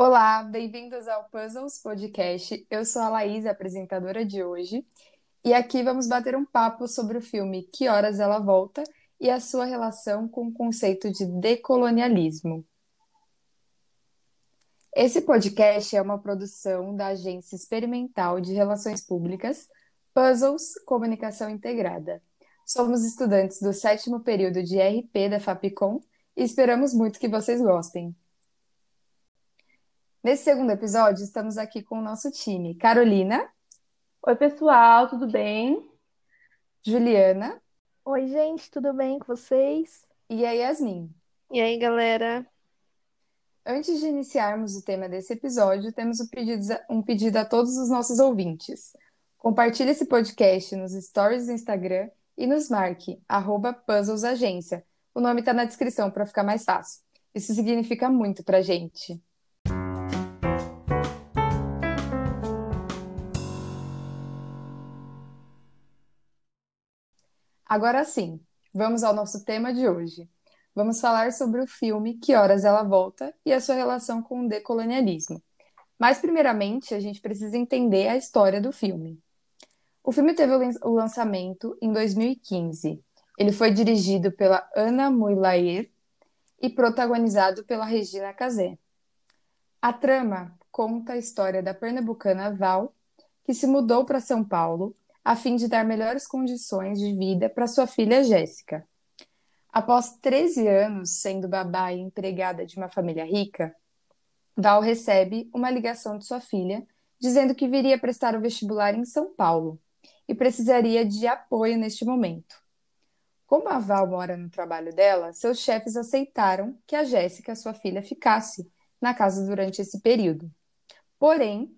Olá, bem-vindos ao Puzzles Podcast. Eu sou a Laís, apresentadora de hoje, e aqui vamos bater um papo sobre o filme Que Horas Ela Volta e a sua relação com o conceito de decolonialismo. Esse podcast é uma produção da Agência Experimental de Relações Públicas, Puzzles Comunicação Integrada. Somos estudantes do sétimo período de RP da Fapcom e esperamos muito que vocês gostem. Nesse segundo episódio, estamos aqui com o nosso time: Carolina. Oi, pessoal, tudo bem? Juliana. Oi, gente, tudo bem com vocês? E a Yasmin. E aí, galera? Antes de iniciarmos o tema desse episódio, temos um pedido, um pedido a todos os nossos ouvintes. Compartilhe esse podcast nos stories do Instagram e nos marque, arroba puzzlesagência. O nome está na descrição para ficar mais fácil. Isso significa muito para gente. Agora sim, vamos ao nosso tema de hoje. Vamos falar sobre o filme Que Horas Ela Volta e a sua relação com o decolonialismo. Mas, primeiramente, a gente precisa entender a história do filme. O filme teve o lançamento em 2015. Ele foi dirigido pela Ana Muylaer e protagonizado pela Regina Casé. A trama conta a história da pernambucana Val, que se mudou para São Paulo a fim de dar melhores condições de vida para sua filha Jéssica. Após 13 anos sendo babá e empregada de uma família rica, Val recebe uma ligação de sua filha dizendo que viria prestar o vestibular em São Paulo e precisaria de apoio neste momento. Como a Val mora no trabalho dela, seus chefes aceitaram que a Jéssica, sua filha, ficasse na casa durante esse período. Porém,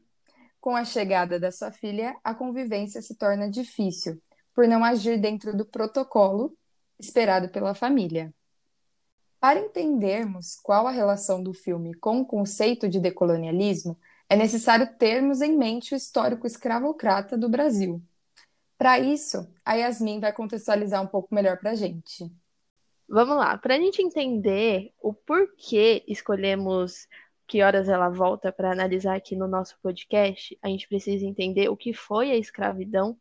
com a chegada da sua filha, a convivência se torna difícil, por não agir dentro do protocolo esperado pela família. Para entendermos qual a relação do filme com o conceito de decolonialismo, é necessário termos em mente o histórico escravocrata do Brasil. Para isso, a Yasmin vai contextualizar um pouco melhor para a gente. Vamos lá, para a gente entender o porquê escolhemos que horas ela volta para analisar aqui no nosso podcast, a gente precisa entender o que foi a escravidão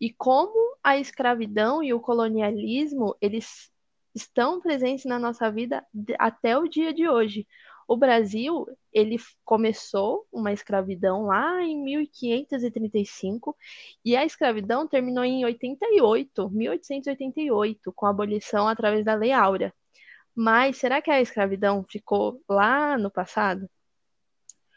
e como a escravidão e o colonialismo eles estão presentes na nossa vida até o dia de hoje. O Brasil, ele começou uma escravidão lá em 1535 e a escravidão terminou em 88, 1888, com a abolição através da Lei Áurea. Mas será que a escravidão ficou lá no passado?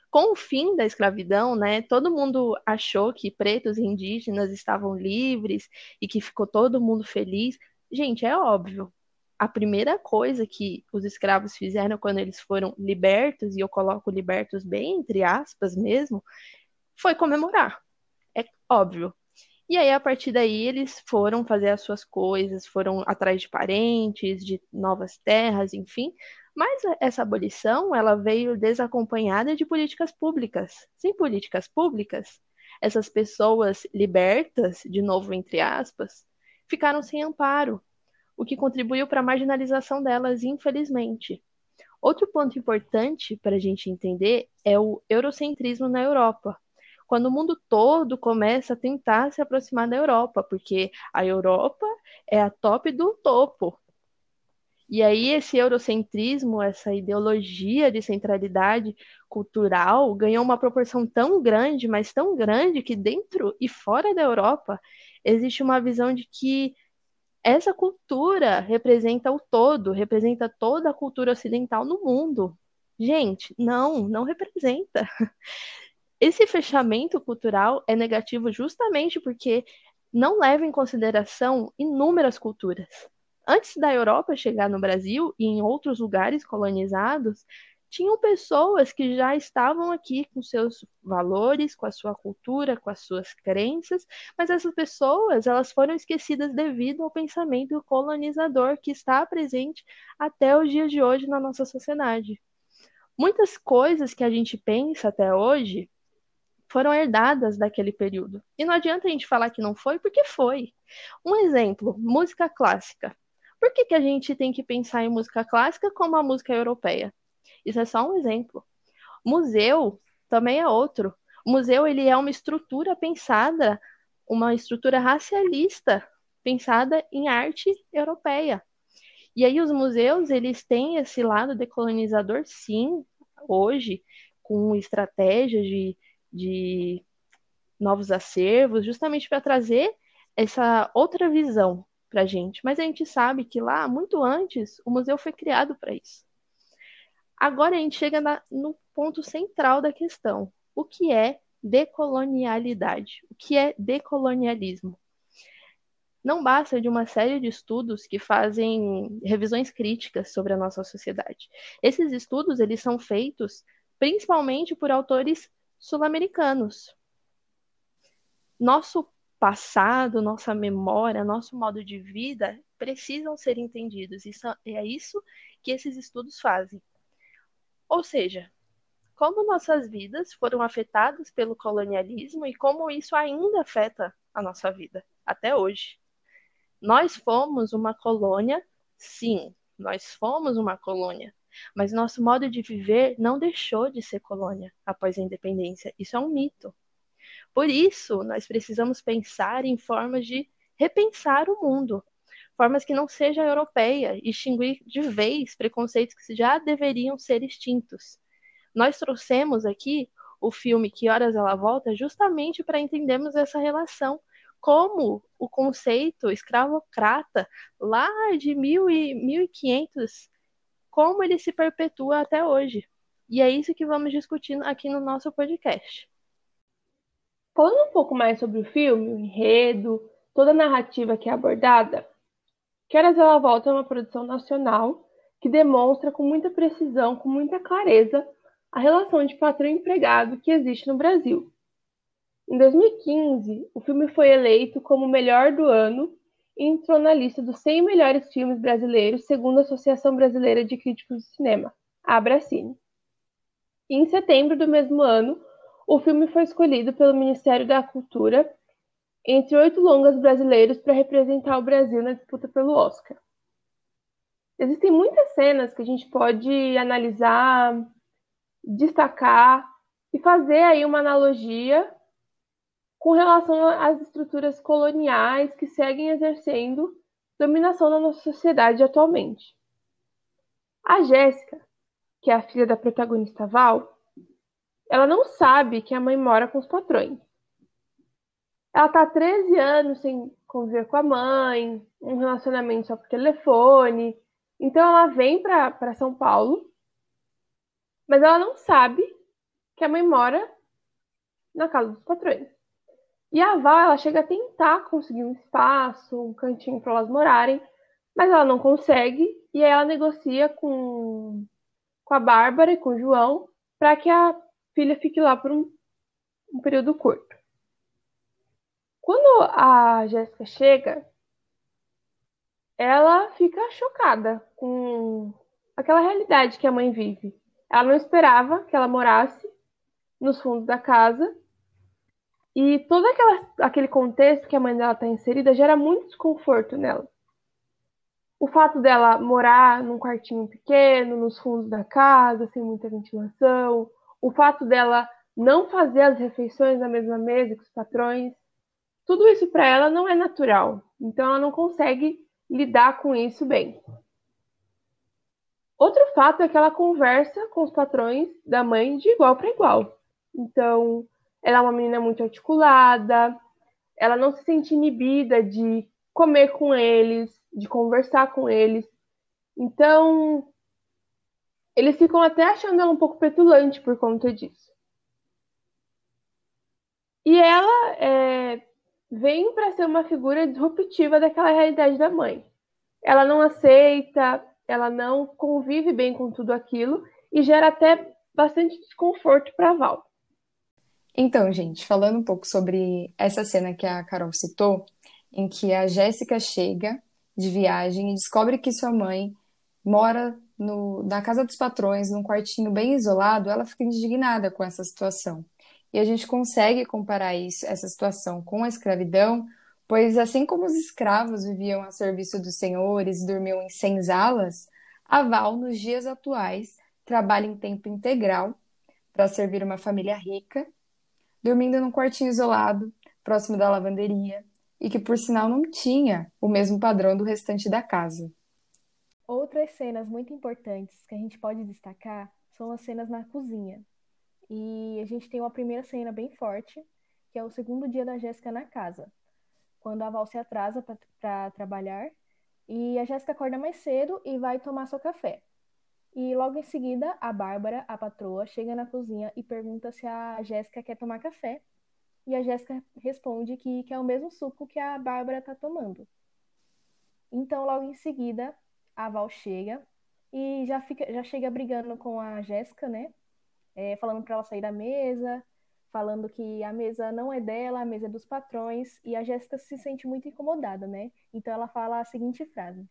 Com o fim da escravidão, né, todo mundo achou que pretos e indígenas estavam livres e que ficou todo mundo feliz. Gente, é óbvio. A primeira coisa que os escravos fizeram quando eles foram libertos, e eu coloco libertos bem entre aspas mesmo, foi comemorar. É óbvio. E aí, a partir daí, eles foram fazer as suas coisas, foram atrás de parentes, de novas terras, enfim. Mas essa abolição, ela veio desacompanhada de políticas públicas. Sem políticas públicas, essas pessoas libertas, de novo entre aspas, ficaram sem amparo, o que contribuiu para a marginalização delas, infelizmente. Outro ponto importante para a gente entender é o eurocentrismo na Europa, quando o mundo todo começa a tentar se aproximar da Europa, porque a Europa é a top do topo. E aí esse eurocentrismo, essa ideologia de centralidade cultural ganhou uma proporção tão grande, mas tão grande que dentro e fora da Europa existe uma visão de que essa cultura representa o todo, representa toda a cultura ocidental no mundo. Gente, não, não representa. Esse fechamento cultural é negativo justamente porque não leva em consideração inúmeras culturas. Antes da Europa chegar no Brasil e em outros lugares colonizados, tinham pessoas que já estavam aqui com seus valores, com a sua cultura, com as suas crenças, mas essas pessoas elas foram esquecidas devido ao pensamento colonizador que está presente até os dias de hoje na nossa sociedade. Muitas coisas que a gente pensa até hoje foram herdadas daquele período. E não adianta a gente falar que não foi, porque foi. Um exemplo, música clássica. Por que, que a gente tem que pensar em música clássica como a música europeia? Isso é só um exemplo. Museu também é outro. O museu ele é uma estrutura pensada, uma estrutura racialista pensada em arte europeia. E aí os museus, eles têm esse lado decolonizador, sim, hoje, com estratégias de, de novos acervos, justamente para trazer essa outra visão para a gente. Mas a gente sabe que lá, muito antes, o museu foi criado para isso. Agora a gente chega na, no ponto central da questão. O que é decolonialidade? O que é decolonialismo? Não basta de uma série de estudos que fazem revisões críticas sobre a nossa sociedade. Esses estudos eles são feitos principalmente por autores sul-americanos. Nosso passado, nossa memória, nosso modo de vida precisam ser entendidos. Isso é isso que esses estudos fazem. Ou seja, como nossas vidas foram afetadas pelo colonialismo e como isso ainda afeta a nossa vida até hoje. Nós fomos uma colônia, sim, nós fomos uma colônia, mas nosso modo de viver não deixou de ser colônia após a independência. Isso é um mito. Por isso, nós precisamos pensar em formas de repensar o mundo, formas que não seja europeia extinguir de vez preconceitos que já deveriam ser extintos. Nós trouxemos aqui o filme Que Horas Ela Volta justamente para entendermos essa relação, como o conceito escravocrata lá de mil e 1500, como ele se perpetua até hoje. E é isso que vamos discutir aqui no nosso podcast. Falando um pouco mais sobre o filme, o enredo, toda a narrativa que é abordada, Que Horas Ela Volta é uma produção nacional que demonstra com muita precisão, com muita clareza, a relação de patrão e empregado que existe no Brasil. Em 2015, o filme foi eleito como o melhor do ano entrou na lista dos 100 melhores filmes brasileiros, segundo a Associação Brasileira de Críticos de Cinema, a Abracine. Em setembro do mesmo ano, o filme foi escolhido pelo Ministério da Cultura entre oito longas brasileiros para representar o Brasil na disputa pelo Oscar. Existem muitas cenas que a gente pode analisar, destacar e fazer aí uma analogia com relação às estruturas coloniais que seguem exercendo dominação na nossa sociedade atualmente. A Jéssica, que é a filha da protagonista Val, ela não sabe que a mãe mora com os patrões. Ela tá há 13 anos sem conviver com a mãe, um relacionamento só por telefone. Então ela vem para São Paulo, mas ela não sabe que a mãe mora na casa dos patrões. E a Val, ela chega a tentar conseguir um espaço, um cantinho para elas morarem, mas ela não consegue, e aí ela negocia com, com a Bárbara e com o João para que a filha fique lá por um, um período curto. Quando a Jéssica chega, ela fica chocada com aquela realidade que a mãe vive. Ela não esperava que ela morasse nos fundos da casa e todo aquela, aquele contexto que a mãe dela está inserida gera muito desconforto nela. O fato dela morar num quartinho pequeno, nos fundos da casa, sem muita ventilação, o fato dela não fazer as refeições na mesma mesa que os patrões, tudo isso para ela não é natural. Então ela não consegue lidar com isso bem. Outro fato é que ela conversa com os patrões da mãe de igual para igual. Então, ela é uma menina muito articulada, ela não se sente inibida de comer com eles, de conversar com eles. Então, eles ficam até achando ela um pouco petulante por conta disso. E ela é, vem para ser uma figura disruptiva daquela realidade da mãe. Ela não aceita, ela não convive bem com tudo aquilo e gera até bastante desconforto para Val. Então, gente, falando um pouco sobre essa cena que a Carol citou, em que a Jéssica chega de viagem e descobre que sua mãe mora no, na casa dos patrões, num quartinho bem isolado, ela fica indignada com essa situação. E a gente consegue comparar isso, essa situação com a escravidão, pois assim como os escravos viviam a serviço dos senhores e dormiam em senzalas, a Val, nos dias atuais, trabalha em tempo integral para servir uma família rica, dormindo num quartinho isolado, próximo da lavanderia, e que por sinal não tinha o mesmo padrão do restante da casa. Outras cenas muito importantes que a gente pode destacar são as cenas na cozinha. E a gente tem uma primeira cena bem forte, que é o segundo dia da Jéssica na casa, quando a Val se atrasa para trabalhar e a Jéssica acorda mais cedo e vai tomar seu café. E logo em seguida, a Bárbara, a patroa, chega na cozinha e pergunta se a Jéssica quer tomar café. E a Jéssica responde que quer o mesmo suco que a Bárbara está tomando. Então, logo em seguida, a Val chega e já, fica, já chega brigando com a Jéssica, né? É, falando para ela sair da mesa, falando que a mesa não é dela, a mesa é dos patrões, e a Jéssica se sente muito incomodada, né? Então ela fala a seguinte frase: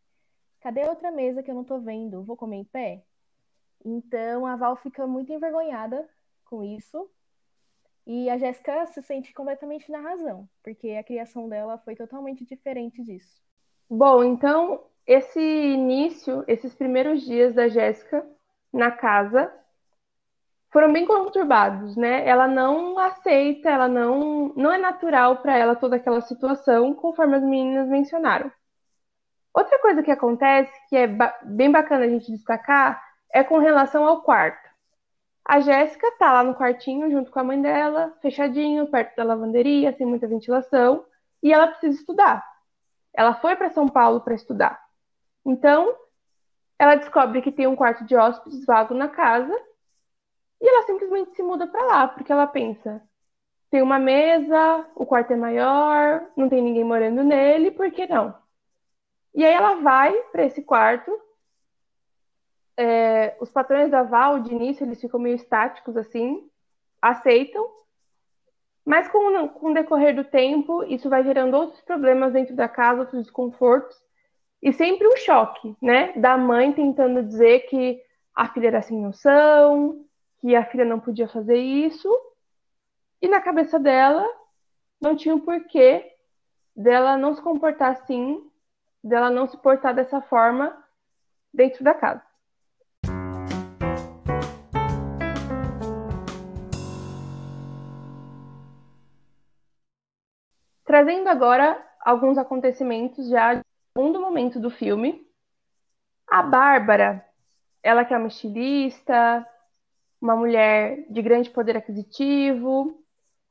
Cadê a outra mesa que eu não tô vendo? Vou comer em pé? Então a Val fica muito envergonhada com isso. E a Jéssica se sente completamente na razão, porque a criação dela foi totalmente diferente disso. Bom, então esse início, esses primeiros dias da Jéssica na casa foram bem conturbados, né? Ela não aceita, ela não não é natural para ela toda aquela situação, conforme as meninas mencionaram. Outra coisa que acontece, que é bem bacana a gente destacar, é com relação ao quarto. A Jéssica tá lá no quartinho junto com a mãe dela, fechadinho, perto da lavanderia, sem muita ventilação, e ela precisa estudar. Ela foi para São Paulo para estudar. Então, ela descobre que tem um quarto de hóspedes vago na casa e ela simplesmente se muda para lá, porque ela pensa: tem uma mesa, o quarto é maior, não tem ninguém morando nele, por que não? E aí ela vai para esse quarto é, os patrões da Val, de início, eles ficam meio estáticos assim, aceitam, mas com, com o decorrer do tempo, isso vai gerando outros problemas dentro da casa, outros desconfortos, e sempre um choque, né? Da mãe tentando dizer que a filha era sem noção, que a filha não podia fazer isso, e na cabeça dela não tinha um porquê dela não se comportar assim, dela não se portar dessa forma dentro da casa. Trazendo agora alguns acontecimentos já do segundo momento do filme. A Bárbara, ela que é uma estilista, uma mulher de grande poder aquisitivo,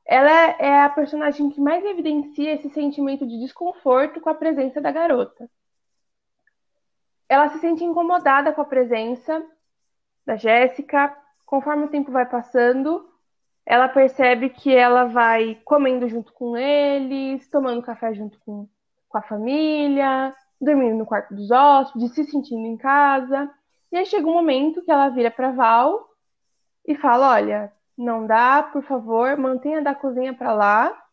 ela é a personagem que mais evidencia esse sentimento de desconforto com a presença da garota. Ela se sente incomodada com a presença da Jéssica. Conforme o tempo vai passando, ela percebe que ela vai comendo junto com eles, tomando café junto com, com a família, dormindo no quarto dos hóspedes, se sentindo em casa. E aí chega um momento que ela vira para Val e fala: Olha, não dá, por favor, mantenha da cozinha para lá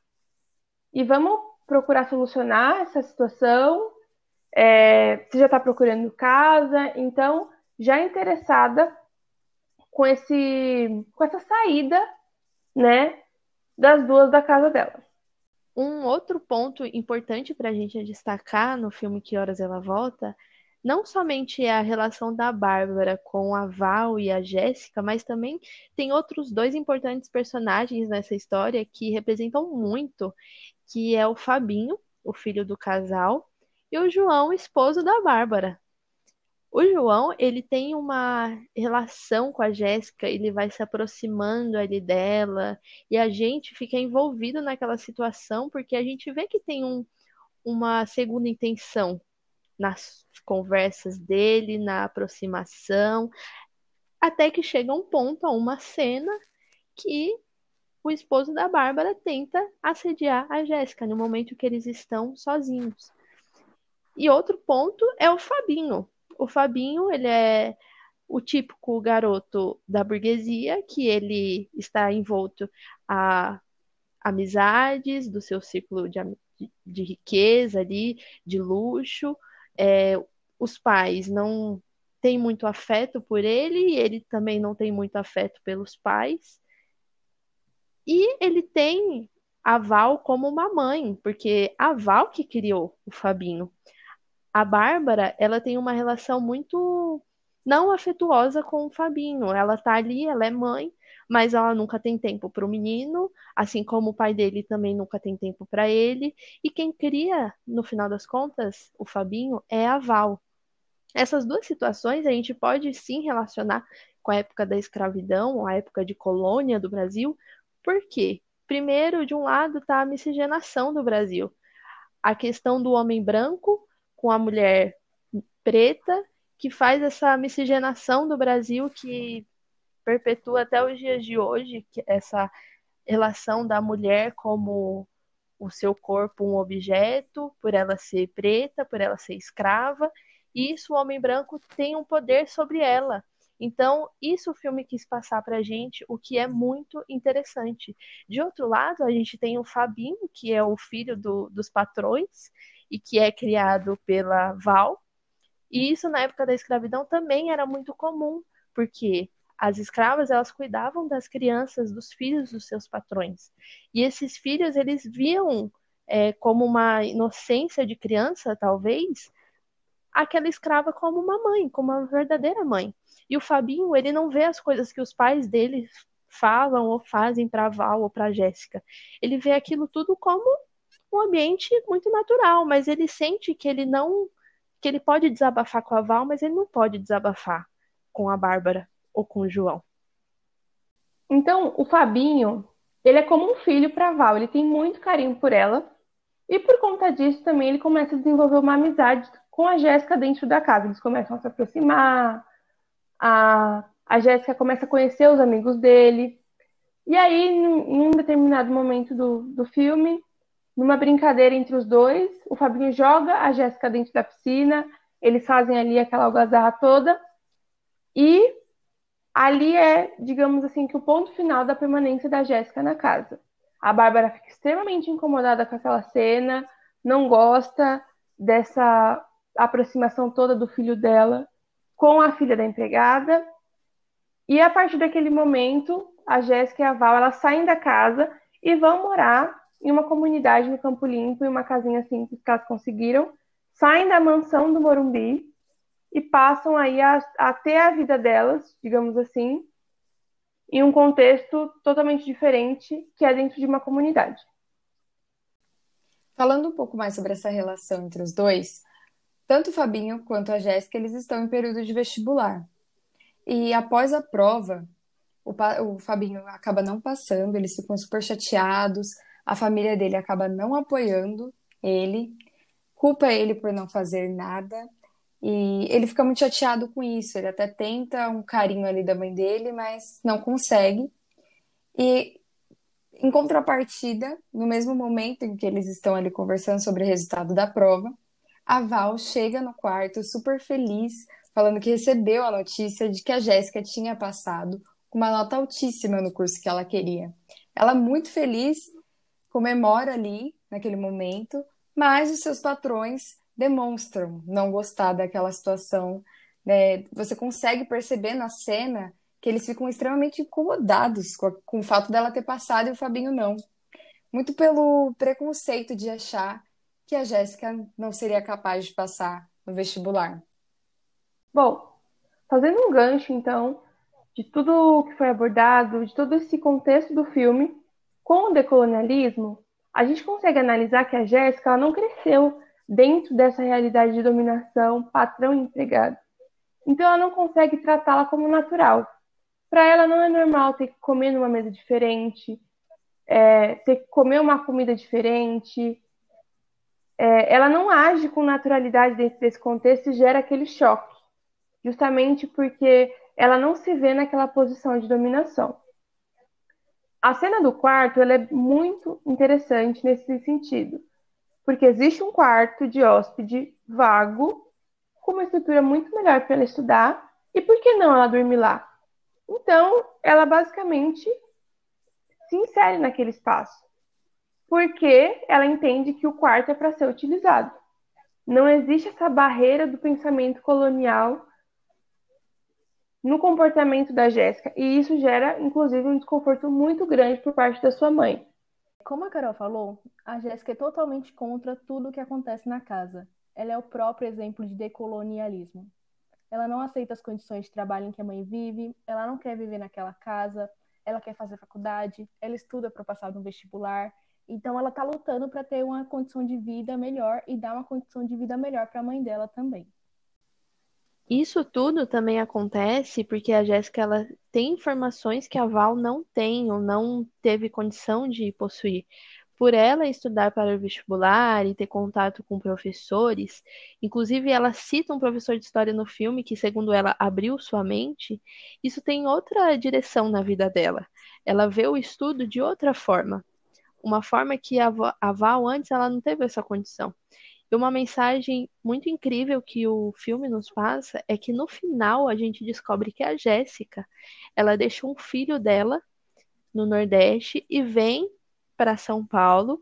e vamos procurar solucionar essa situação. É, você já está procurando casa, então já interessada com esse com essa saída né, das duas da casa dela. Um outro ponto importante para a gente destacar no filme Que Horas Ela Volta não somente é a relação da Bárbara com a Val e a Jéssica, mas também tem outros dois importantes personagens nessa história que representam muito, que é o Fabinho, o filho do casal, e o João, esposo da Bárbara. O João, ele tem uma relação com a Jéssica, ele vai se aproximando ali dela, e a gente fica envolvido naquela situação porque a gente vê que tem um, uma segunda intenção nas conversas dele, na aproximação, até que chega um ponto, uma cena, que o esposo da Bárbara tenta assediar a Jéssica no momento que eles estão sozinhos. E outro ponto é o Fabinho. O Fabinho, ele é o típico garoto da burguesia, que ele está envolto a amizades do seu ciclo de, de riqueza ali, de luxo. É, os pais não têm muito afeto por ele, e ele também não tem muito afeto pelos pais. E ele tem a Val como uma mãe, porque a Val que criou o Fabinho a Bárbara, ela tem uma relação muito não afetuosa com o Fabinho. Ela tá ali, ela é mãe, mas ela nunca tem tempo para o menino, assim como o pai dele também nunca tem tempo para ele. E quem cria, no final das contas, o Fabinho é a Val. Essas duas situações a gente pode sim relacionar com a época da escravidão, a época de colônia do Brasil. Por quê? Primeiro, de um lado, está a miscigenação do Brasil. A questão do homem branco com a mulher preta, que faz essa miscigenação do Brasil que perpetua até os dias de hoje essa relação da mulher como o seu corpo um objeto, por ela ser preta, por ela ser escrava, e isso o homem branco tem um poder sobre ela. Então, isso o filme quis passar pra gente, o que é muito interessante. De outro lado, a gente tem o Fabinho, que é o filho do, dos patrões e que é criado pela Val. E isso na época da escravidão também era muito comum, porque as escravas, elas cuidavam das crianças, dos filhos dos seus patrões. E esses filhos, eles viam é, como uma inocência de criança, talvez, aquela escrava como uma mãe, como uma verdadeira mãe. E o Fabinho, ele não vê as coisas que os pais dele falam ou fazem para Val ou para Jéssica. Ele vê aquilo tudo como um ambiente muito natural, mas ele sente que ele não que ele pode desabafar com a Val, mas ele não pode desabafar com a Bárbara ou com o João. Então, o Fabinho, ele é como um filho para Val, ele tem muito carinho por ela. E por conta disso também ele começa a desenvolver uma amizade com a Jéssica dentro da casa. Eles começam a se aproximar, a, a Jéssica começa a conhecer os amigos dele. E aí, em um determinado momento do, do filme, numa brincadeira entre os dois, o Fabinho joga a Jéssica dentro da piscina, eles fazem ali aquela algazarra toda. E ali é, digamos assim, que o ponto final da permanência da Jéssica na casa. A Bárbara fica extremamente incomodada com aquela cena, não gosta dessa aproximação toda do filho dela com a filha da empregada. E a partir daquele momento, a Jéssica e a Val elas saem da casa e vão morar em uma comunidade no Campo Limpo, em uma casinha simples que elas conseguiram, saem da mansão do Morumbi e passam aí a, a ter a vida delas, digamos assim, em um contexto totalmente diferente, que é dentro de uma comunidade. Falando um pouco mais sobre essa relação entre os dois, tanto o Fabinho quanto a Jéssica, eles estão em período de vestibular. E após a prova, o, o Fabinho acaba não passando, eles ficam super chateados, a família dele acaba não apoiando ele, culpa ele por não fazer nada, e ele fica muito chateado com isso. Ele até tenta um carinho ali da mãe dele, mas não consegue. E em contrapartida, no mesmo momento em que eles estão ali conversando sobre o resultado da prova, a Val chega no quarto super feliz, falando que recebeu a notícia de que a Jéssica tinha passado com uma nota altíssima no curso que ela queria. Ela muito feliz comemora ali naquele momento, mas os seus patrões demonstram não gostar daquela situação. Né? Você consegue perceber na cena que eles ficam extremamente incomodados com, a, com o fato dela ter passado e o Fabinho não. Muito pelo preconceito de achar que a Jéssica não seria capaz de passar no vestibular. Bom, fazendo um gancho, então, de tudo que foi abordado, de todo esse contexto do filme, com o decolonialismo, a gente consegue analisar que a Jéssica não cresceu dentro dessa realidade de dominação patrão e empregado. Então ela não consegue tratá-la como natural. Para ela não é normal ter que comer numa mesa diferente, é, ter que comer uma comida diferente. É, ela não age com naturalidade dentro desse contexto e gera aquele choque, justamente porque ela não se vê naquela posição de dominação. A cena do quarto ela é muito interessante nesse sentido, porque existe um quarto de hóspede vago, com uma estrutura muito melhor para ela estudar, e por que não ela dormir lá? Então, ela basicamente se insere naquele espaço, porque ela entende que o quarto é para ser utilizado. Não existe essa barreira do pensamento colonial no comportamento da Jéssica, e isso gera, inclusive, um desconforto muito grande por parte da sua mãe. Como a Carol falou, a Jéssica é totalmente contra tudo o que acontece na casa. Ela é o próprio exemplo de decolonialismo. Ela não aceita as condições de trabalho em que a mãe vive, ela não quer viver naquela casa, ela quer fazer faculdade, ela estuda para passar no vestibular. Então ela está lutando para ter uma condição de vida melhor e dar uma condição de vida melhor para a mãe dela também. Isso tudo também acontece porque a Jéssica ela tem informações que a Val não tem ou não teve condição de possuir. Por ela estudar para o vestibular e ter contato com professores, inclusive ela cita um professor de história no filme que, segundo ela, abriu sua mente, isso tem outra direção na vida dela. Ela vê o estudo de outra forma, uma forma que a Val antes ela não teve essa condição. E uma mensagem muito incrível que o filme nos passa é que no final a gente descobre que a Jéssica, ela deixa um filho dela no Nordeste e vem para São Paulo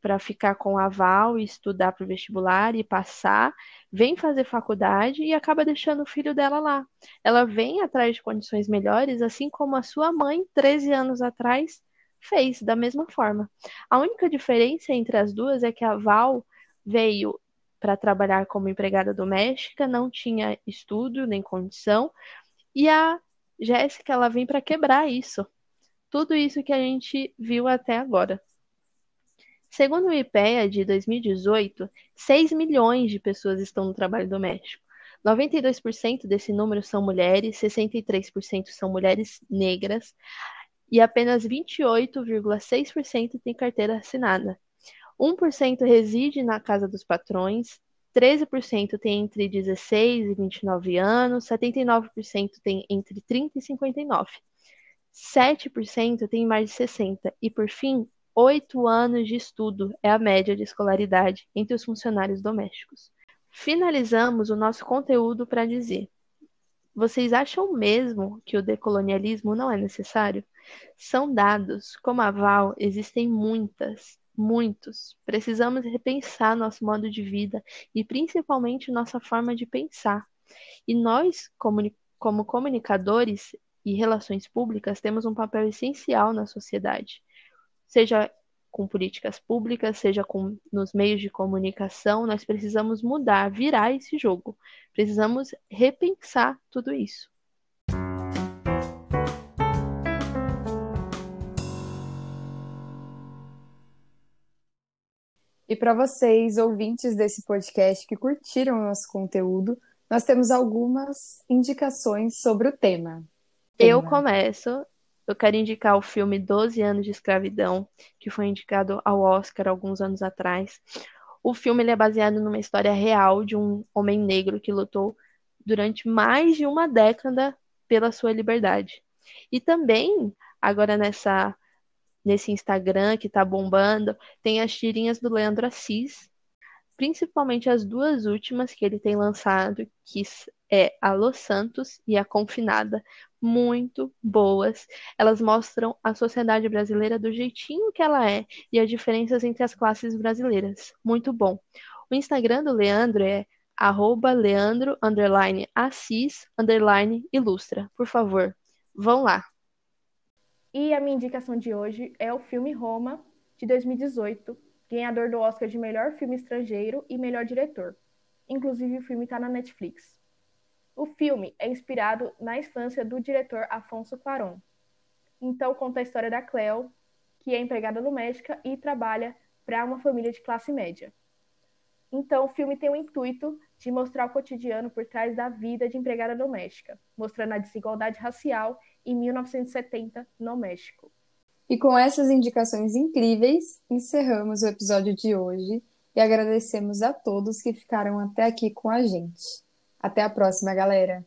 para ficar com a Val e estudar para o vestibular e passar, vem fazer faculdade e acaba deixando o filho dela lá. Ela vem atrás de condições melhores, assim como a sua mãe, 13 anos atrás, fez da mesma forma. A única diferença entre as duas é que a Val veio para trabalhar como empregada doméstica, não tinha estudo nem condição, e a Jéssica ela vem para quebrar isso. Tudo isso que a gente viu até agora. Segundo o IPEA de 2018, 6 milhões de pessoas estão no trabalho doméstico. 92% desse número são mulheres, 63% são mulheres negras e apenas 28,6% têm carteira assinada. 1% reside na casa dos patrões, 13% tem entre 16 e 29 anos, 79% tem entre 30 e 59. 7% tem mais de 60 e, por fim, 8 anos de estudo é a média de escolaridade entre os funcionários domésticos. Finalizamos o nosso conteúdo para dizer: vocês acham mesmo que o decolonialismo não é necessário? São dados, como a Val, existem muitas, muitos. Precisamos repensar nosso modo de vida e principalmente nossa forma de pensar. E nós, como comunicadores e relações públicas, temos um papel essencial na sociedade, seja com políticas públicas, seja com nos meios de comunicação, nós precisamos mudar, virar esse jogo. Precisamos repensar tudo isso. E para vocês, ouvintes desse podcast que curtiram o nosso conteúdo, nós temos algumas indicações sobre o tema. Eu começo. Eu quero indicar o filme 12 anos de escravidão, que foi indicado ao Oscar alguns anos atrás. O filme é baseado numa história real de um homem negro que lutou durante mais de uma década pela sua liberdade. E também, agora nessa nesse Instagram que tá bombando, tem as tirinhas do Leandro Assis, principalmente as duas últimas que ele tem lançado, que é a Los Santos e a Confinada, muito boas. Elas mostram a sociedade brasileira do jeitinho que ela é e as diferenças entre as classes brasileiras. Muito bom. O Instagram do Leandro é arroba leandro, underline, assis, underline, ilustra. Por favor, vão lá. E a minha indicação de hoje é o filme Roma, de 2018, ganhador do Oscar de melhor filme estrangeiro e melhor diretor. Inclusive, o filme está na Netflix. O filme é inspirado na infância do diretor Afonso Cuarón. Então, conta a história da Cleo, que é empregada doméstica e trabalha para uma família de classe média. Então, o filme tem o intuito de mostrar o cotidiano por trás da vida de empregada doméstica, mostrando a desigualdade racial em 1970 no México. E com essas indicações incríveis, encerramos o episódio de hoje e agradecemos a todos que ficaram até aqui com a gente. Até a próxima, galera!